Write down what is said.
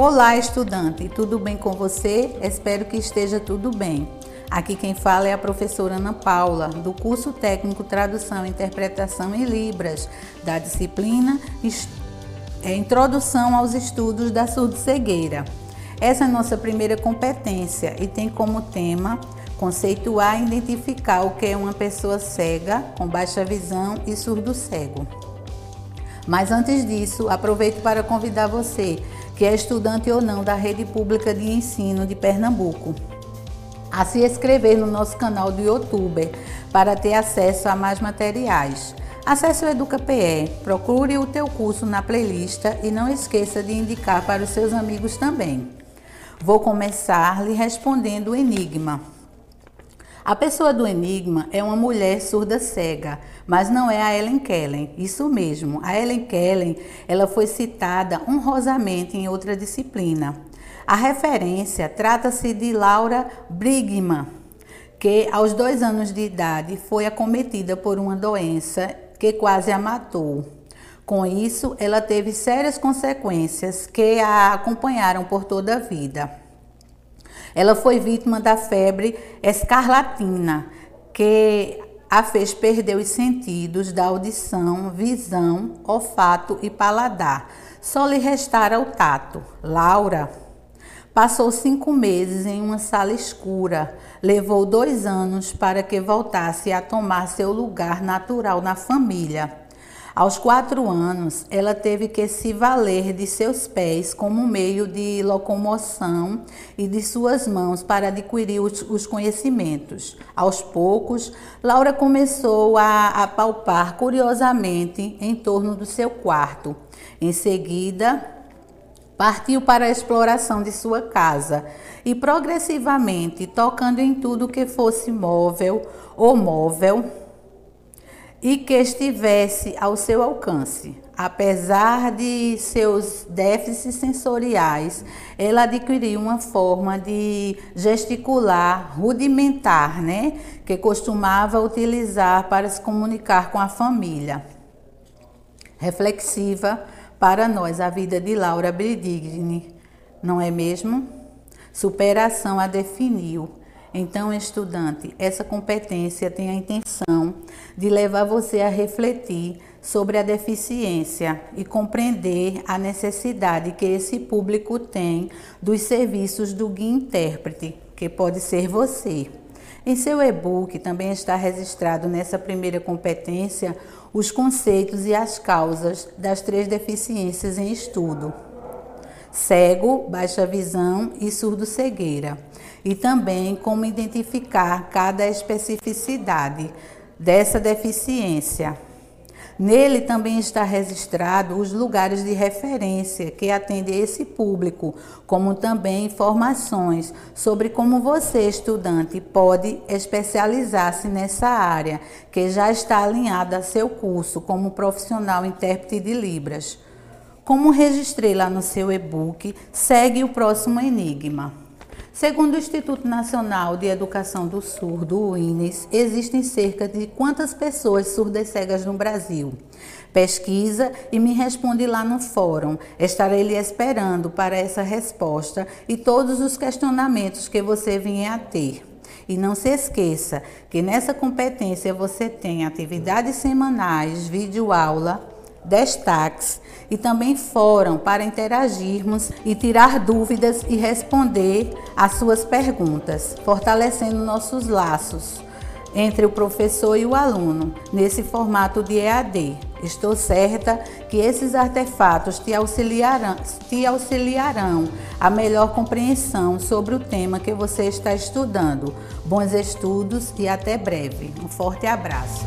Olá, estudante, tudo bem com você? Espero que esteja tudo bem. Aqui quem fala é a professora Ana Paula, do curso técnico Tradução e Interpretação em Libras, da disciplina é, Introdução aos Estudos da Surdo-Cegueira. Essa é a nossa primeira competência e tem como tema conceituar e identificar o que é uma pessoa cega, com baixa visão e surdo-cego. Mas antes disso, aproveito para convidar você, que é estudante ou não da Rede Pública de Ensino de Pernambuco, a se inscrever no nosso canal do YouTube para ter acesso a mais materiais. Acesse o EducaPE, procure o teu curso na playlist e não esqueça de indicar para os seus amigos também. Vou começar lhe respondendo o enigma. A pessoa do enigma é uma mulher surda cega, mas não é a Ellen Kellen. Isso mesmo, a Ellen Kellen, ela foi citada honrosamente em outra disciplina. A referência trata-se de Laura Brigman, que aos dois anos de idade foi acometida por uma doença que quase a matou. Com isso, ela teve sérias consequências que a acompanharam por toda a vida. Ela foi vítima da febre escarlatina, que a fez perder os sentidos da audição, visão, olfato e paladar. Só lhe restara o tato. Laura passou cinco meses em uma sala escura. Levou dois anos para que voltasse a tomar seu lugar natural na família. Aos quatro anos, ela teve que se valer de seus pés como meio de locomoção e de suas mãos para adquirir os, os conhecimentos. Aos poucos, Laura começou a, a palpar curiosamente em torno do seu quarto. Em seguida, partiu para a exploração de sua casa e progressivamente, tocando em tudo que fosse móvel ou móvel, e que estivesse ao seu alcance. Apesar de seus déficits sensoriais, ela adquiriu uma forma de gesticular rudimentar, né, que costumava utilizar para se comunicar com a família. Reflexiva para nós a vida de Laura Bridigni, não é mesmo? Superação a definiu então, estudante, essa competência tem a intenção de levar você a refletir sobre a deficiência e compreender a necessidade que esse público tem dos serviços do guia intérprete, que pode ser você. Em seu e-book também está registrado nessa primeira competência os conceitos e as causas das três deficiências em estudo: cego, baixa visão e surdo-cegueira e também como identificar cada especificidade dessa deficiência. Nele também está registrado os lugares de referência que atendem esse público, como também informações sobre como você, estudante, pode especializar-se nessa área, que já está alinhada a seu curso como profissional intérprete de Libras. Como registrei lá no seu e-book, segue o próximo enigma. Segundo o Instituto Nacional de Educação do Surdo, o INES, existem cerca de quantas pessoas surdas cegas no Brasil? Pesquisa e me responde lá no fórum. Estarei lhe esperando para essa resposta e todos os questionamentos que você vier a ter. E não se esqueça que nessa competência você tem atividades semanais, videoaula, destaques e também fórum para interagirmos e tirar dúvidas e responder às suas perguntas, fortalecendo nossos laços entre o professor e o aluno nesse formato de EAD. Estou certa que esses artefatos te auxiliarão, te auxiliarão a melhor compreensão sobre o tema que você está estudando. Bons estudos e até breve. Um forte abraço.